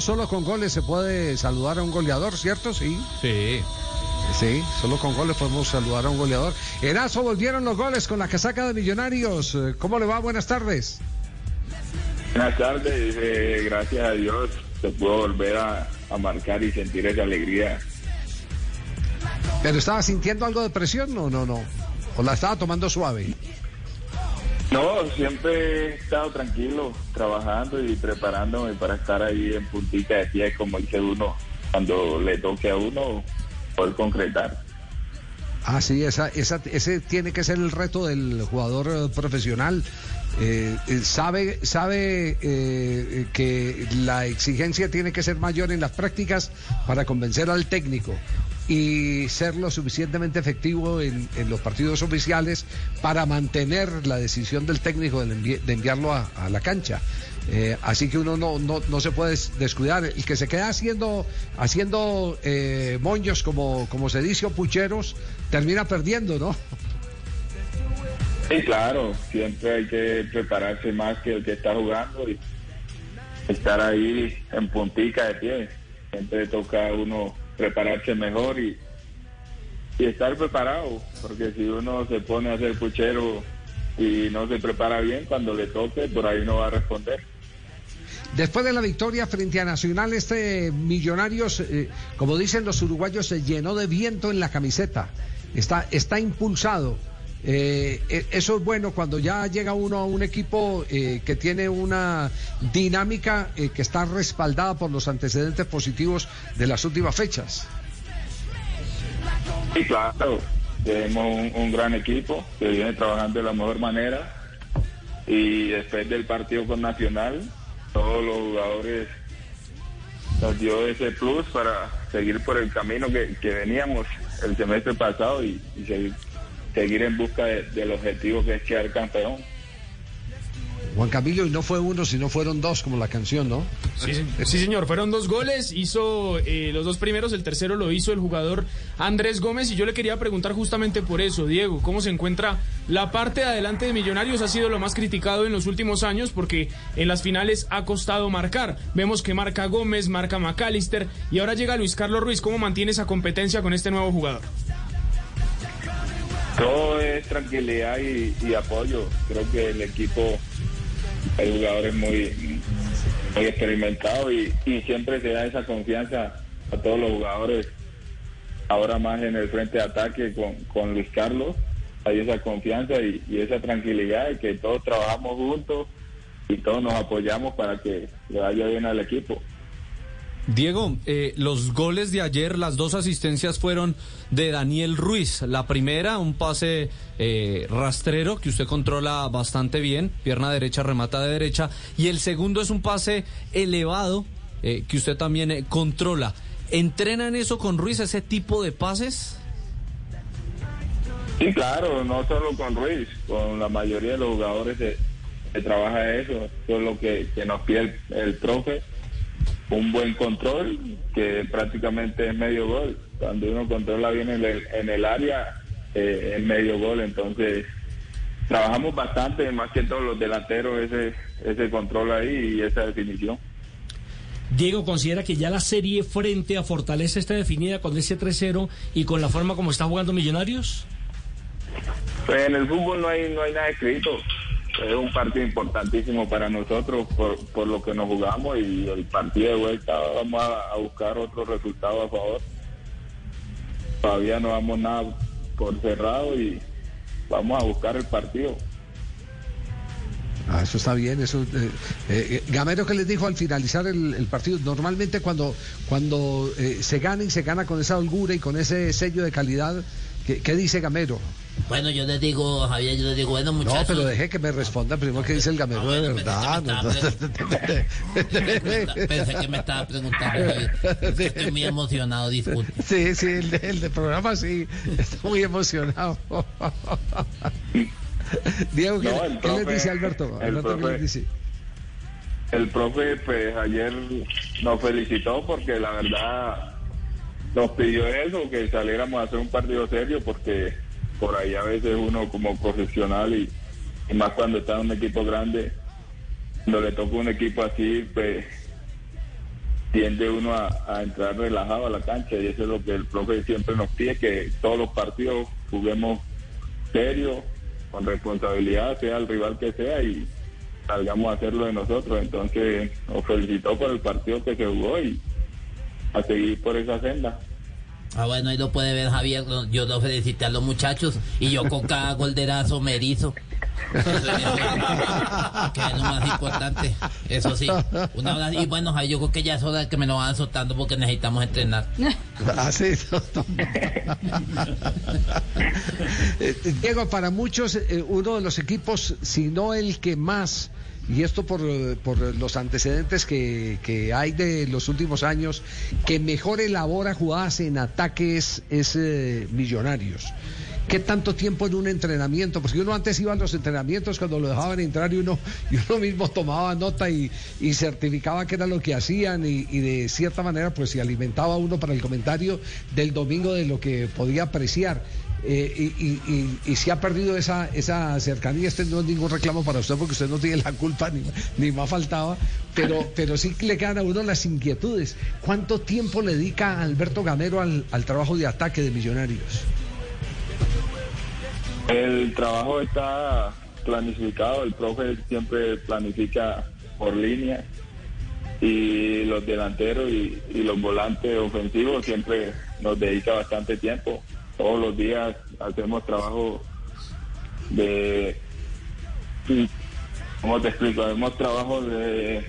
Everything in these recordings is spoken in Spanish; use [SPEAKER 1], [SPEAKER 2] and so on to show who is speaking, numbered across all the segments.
[SPEAKER 1] Solo con goles se puede saludar a un goleador, ¿cierto? Sí.
[SPEAKER 2] Sí.
[SPEAKER 1] Sí, solo con goles podemos saludar a un goleador. Erazo, volvieron los goles con la casaca de Millonarios. Eh, ¿Cómo le va? Buenas tardes.
[SPEAKER 3] Buenas tardes, eh, gracias a Dios se pudo volver a, a marcar y sentir esa alegría.
[SPEAKER 1] ¿Pero estaba sintiendo algo de presión? No, no, no. ¿O la estaba tomando suave?
[SPEAKER 3] No, siempre he estado tranquilo, trabajando y preparándome para estar ahí en puntita de pie, como dice uno, cuando le toque a uno poder concretar.
[SPEAKER 1] Ah, sí, esa, esa, ese tiene que ser el reto del jugador eh, profesional. Eh, eh, sabe sabe que la exigencia tiene que ser mayor en las prácticas para convencer al técnico y ser lo suficientemente efectivo en, los partidos oficiales para mantener la decisión del técnico de, envi- de enviarlo a, la cancha. Eh, así que uno no, no, no se puede des- descuidar. El que se queda haciendo, haciendo eh, moños, como, como se dice, o pucheros, termina perdiendo, ¿no?
[SPEAKER 3] Sí, claro, siempre hay que prepararse más que el que está jugando y estar ahí en puntica de pie. Siempre toca uno prepararse mejor y, y estar preparado, porque si uno se pone a hacer puchero y no se prepara bien, cuando le toque, por ahí no va a responder.
[SPEAKER 1] Después de la victoria frente a Nacional, este Millonarios, eh, como dicen los uruguayos, se llenó de viento en la camiseta. Está, está impulsado. Eh, eh, eso es bueno cuando ya llega uno a un equipo eh, que tiene una dinámica eh, que está respaldada por los antecedentes positivos de las últimas fechas.
[SPEAKER 3] Sí, claro, tenemos un, un gran equipo que viene trabajando de la mejor manera y después del partido con Nacional, todos los jugadores nos dio ese plus para seguir por el camino que, que veníamos el semestre pasado y, y seguir, seguir en busca de- del objetivo que es quedar campeón.
[SPEAKER 1] Juan Camilo, y no fue uno, sino fueron dos, como la canción, ¿no?
[SPEAKER 2] Sí, se- sí, señor, fueron dos goles, hizo eh, los dos primeros, el tercero lo hizo el jugador Andrés Gómez y yo le quería preguntar justamente por eso, Diego, ¿cómo se encuentra la parte de adelante de Millonarios? Ha sido lo más criticado en los últimos años porque en las finales ha costado marcar. Vemos que marca Gómez, marca McAllister y ahora llega Luis Carlos Ruiz. ¿Cómo mantiene esa competencia con este nuevo jugador?
[SPEAKER 3] Todo es tranquilidad y, apoyo. Creo que el equipo, el jugador es muy, muy experimentado y, siempre se da esa confianza a todos los jugadores. Ahora más en el frente de ataque con, con Luis Carlos, hay esa confianza y, y esa tranquilidad de que todos trabajamos juntos y todos nos apoyamos para que le vaya bien al equipo.
[SPEAKER 4] Diego, eh, los goles de ayer, las dos asistencias fueron de Daniel Ruiz. La primera, un pase eh, rastrero que usted controla bastante bien, pierna derecha, remata de derecha. Y el segundo es un pase elevado eh, que usted también eh, controla. ¿Entrenan eso con Ruiz, ese tipo de pases?
[SPEAKER 3] Sí, claro, no solo con Ruiz, con la mayoría de los jugadores se, trabaja eso, es lo que, nos pide el, el un buen control, que prácticamente es medio gol, cuando uno controla bien en el, en el área, eh, es medio gol, entonces trabajamos bastante, más que todos los delanteros, ese, ese control ahí y esa definición.
[SPEAKER 5] Diego considera que ya la serie frente a Fortaleza está definida con ese 3-0 y con la forma como está jugando Millonarios.
[SPEAKER 3] Pues en el fútbol no hay, no hay nada escrito. Es un partido importantísimo para nosotros por, por lo que nos jugamos y el partido de vuelta vamos a, buscar otro resultado a favor. Todavía no damos nada por cerrado y vamos a buscar el partido.
[SPEAKER 1] Ah, eso está bien. Eso, eh, eh, Gamero, ¿qué les dijo al finalizar el, el partido? Normalmente cuando, cuando eh, se gana y se gana con esa holgura y con ese sello de calidad, ¿qué, qué dice Gamero?
[SPEAKER 6] Bueno, yo les digo, Javier, yo les digo, bueno, muchachos.
[SPEAKER 1] No, pero deje que me responda primero qué dice el Gamero de verdad.
[SPEAKER 6] Pensé que me estaba preguntando, Javier. Estoy muy emocionado, disculpe.
[SPEAKER 1] Sí, sí, el de, el de programa sí, está muy emocionado. Diego, ¿qué,
[SPEAKER 3] No,
[SPEAKER 1] qué
[SPEAKER 3] profe-
[SPEAKER 1] dice Alberto?
[SPEAKER 3] el
[SPEAKER 1] Alberto, ¿qué
[SPEAKER 3] profe-
[SPEAKER 1] les dice?
[SPEAKER 3] El profe pues ayer nos felicitó porque la verdad nos pidió eso, que saliéramos a hacer un partido serio porque por ahí a veces uno como profesional y, más cuando está en un equipo grande, cuando le toca un equipo así, pues tiende uno a, a entrar relajado a la cancha y eso es lo que el profe siempre nos pide, que todos los partidos juguemos serio, con responsabilidad, sea el rival que sea y salgamos a hacerlo de nosotros. Entonces nos felicitó por el partido que se jugó y a seguir por esa senda.
[SPEAKER 6] Ah, bueno, ahí lo puede ver Javier. Yo lo felicité a los muchachos y yo con cada golderazo me erizo. Eso es lo- que es lo más importante. Eso sí. Un abrazo. Y bueno, Javier, yo creo que ya es hora de que me lo van soltando porque necesitamos entrenar.
[SPEAKER 1] Ah, sí, no, no. Eh, Diego, para muchos, eh, uno de los equipos, si no el que más, y esto por, por los antecedentes que, que hay de los últimos años, que mejor elabora jugadas en ataques es eh, Millonarios. ¿Qué tanto tiempo en un entrenamiento? Porque uno antes iba a los entrenamientos cuando lo dejaban entrar y uno, y uno mismo tomaba nota y, y certificaba que era lo que hacían y, y de cierta manera pues se alimentaba uno para el comentario del domingo de lo que podía apreciar. Eh, y, y- y- y si ha perdido esa, esa cercanía, este no es ningún reclamo para usted porque usted no tiene la culpa ni, ni más faltaba, pero, pero sí le quedan a uno las inquietudes. ¿Cuánto tiempo le dedica Alberto Gamero al, al trabajo de ataque de Millonarios?
[SPEAKER 3] El trabajo está planificado, el profe siempre planifica por línea y los delanteros y, y los volantes ofensivos siempre nos dedica bastante tiempo. Todos los días hacemos trabajo de, ¿cómo te explico? Hacemos trabajo de,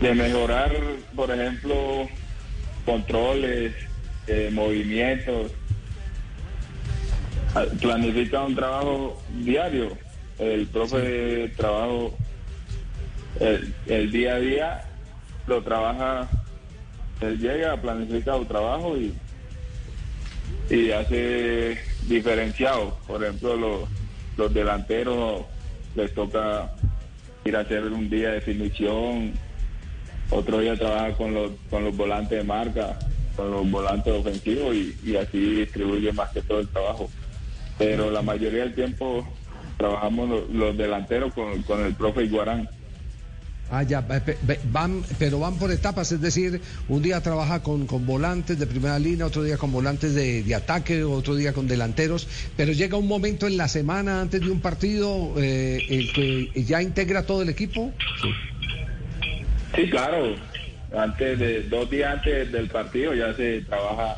[SPEAKER 3] de mejorar, por ejemplo, controles, eh, movimientos, Ah, planifica un trabajo diario. El profe de trabajo, el, el día a día, lo trabaja, él llega, planifica su trabajo y, y hace diferenciado. Por ejemplo, los, los delanteros les toca ir a hacer un día de definición, otro día trabaja con los, con los volantes de marca, con los volantes ofensivos y, así distribuye más que todo el trabajo pero la mayoría del tiempo trabajamos los, los delanteros con, con el profe Iguarán.
[SPEAKER 1] Ah, ya, van, pero van por etapas, es decir, un día trabaja con, con volantes de primera línea, otro día con volantes de, de ataque, otro día con delanteros, pero llega un momento en la semana antes de un partido eh, el que ya integra todo el equipo.
[SPEAKER 3] Sí, claro. Antes de dos días antes del partido ya se trabaja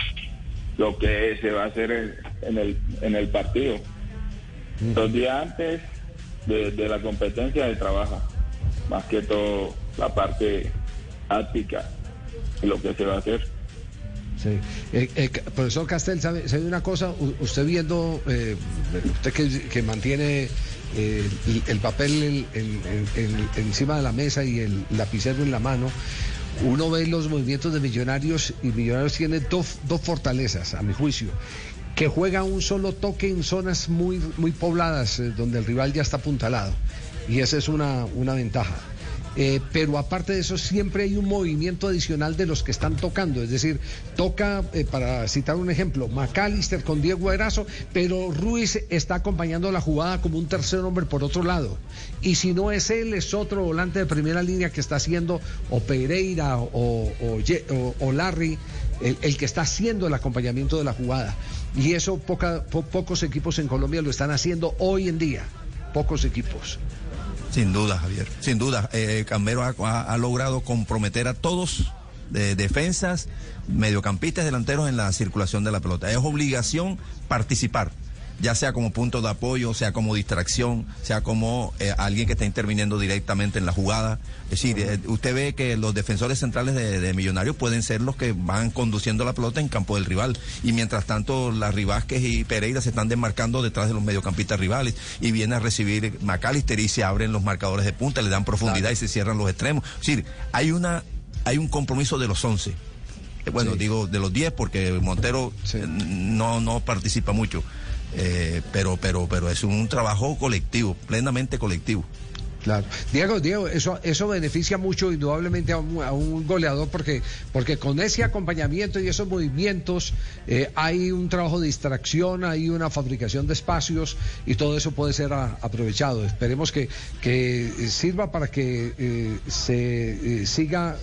[SPEAKER 3] lo que se va a hacer en, en el en el partido. Dos días antes de, de la competencia se trabaja más que todo la parte táctica y lo que se va a hacer.
[SPEAKER 1] Sí. Eh, eh, profesor Castel, ¿sabe, sabe una cosa? Usted viendo, eh, usted que, que mantiene eh, el, el papel en- en- en- en- encima de la mesa y el lapicero en la mano, uno ve los movimientos de Millonarios y Millonarios tiene dos, dos fortalezas, a mi juicio. Que juega un solo toque en zonas muy, muy pobladas, eh, donde el rival ya está apuntalado. Y esa es una, una ventaja. Eh, pero aparte de eso, siempre hay un movimiento adicional de los que están tocando. Es decir, toca, eh, para citar un ejemplo, McAllister con Diego Erazo, pero Ruiz está acompañando la jugada como un tercer hombre por otro lado. Y si no es él, es otro volante de primera línea que está haciendo o Pereira o, Larry, el, que está haciendo el acompañamiento de la jugada. Y eso poca- po- pocos equipos en Colombia lo están haciendo hoy en día. Pocos equipos.
[SPEAKER 7] Sin duda, Javier. Sin duda. Eh, Cambero ha, ha- ha logrado comprometer a todos, de defensas, mediocampistas, delanteros en la circulación de la pelota. Es obligación participar, ya sea como punto de apoyo, sea como distracción, sea como eh, alguien que está interviniendo directamente en la jugada. Es decir, eh, usted ve que los defensores centrales de, de Millonarios pueden ser los que van conduciendo la pelota en campo del rival. Y mientras tanto, las Rivasques y Pereira se están desmarcando detrás de los mediocampistas rivales. Y viene a recibir McAllister y se abren los marcadores de punta, le dan profundidad y se cierran los extremos. Es decir, hay una hay un compromiso de los 11. Eh, Bueno,
[SPEAKER 1] Sí.
[SPEAKER 7] digo de los 10 porque Montero
[SPEAKER 1] Sí.
[SPEAKER 7] no, no participa mucho. Eh, pero, pero, pero es un trabajo colectivo, plenamente colectivo.
[SPEAKER 1] Claro. Diego, Diego, eso, eso beneficia mucho indudablemente a un, goleador porque, porque con ese acompañamiento y esos movimientos eh, hay un trabajo de distracción, hay una fabricación de espacios y todo eso puede ser aprovechado. Esperemos que, que sirva para que eh, se eh, siga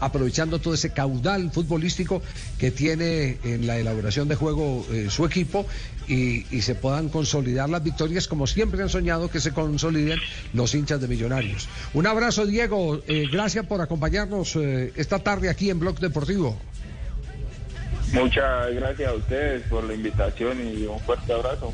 [SPEAKER 1] aprovechando todo ese caudal futbolístico que tiene en la elaboración de juego su equipo y, y se puedan consolidar las victorias como siempre han soñado que se consoliden los hinchas de Millonarios. Un abrazo, Diego. Eh, gracias por acompañarnos eh, esta tarde aquí en Blog Deportivo.
[SPEAKER 3] Muchas gracias a ustedes por la invitación y un fuerte abrazo.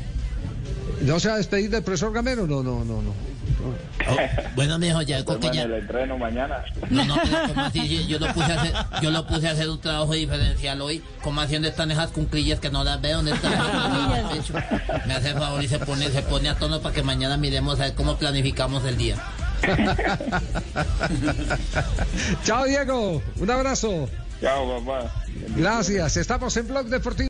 [SPEAKER 1] ¿No se va a despedir del profesor Gamero? No, no, no, no.
[SPEAKER 6] Oh, bueno, mijo, ya creo que ya...
[SPEAKER 3] el entreno mañana.
[SPEAKER 6] No, no, pero ¿cómo así? Si Yo lo puse a hacer, yo lo puse a hacer un trabajo diferencial hoy. ¿Cómo así? ¿Dónde están esas cunclillas que no las veo? ¿Dónde están? Me hace el favor y se pone, se pone a tono para que mañana miremos a ver cómo planificamos el día.
[SPEAKER 1] Chao, Diego. Un abrazo.
[SPEAKER 3] Chao, papá.
[SPEAKER 1] Gracias. Estamos en Blog Deportivo.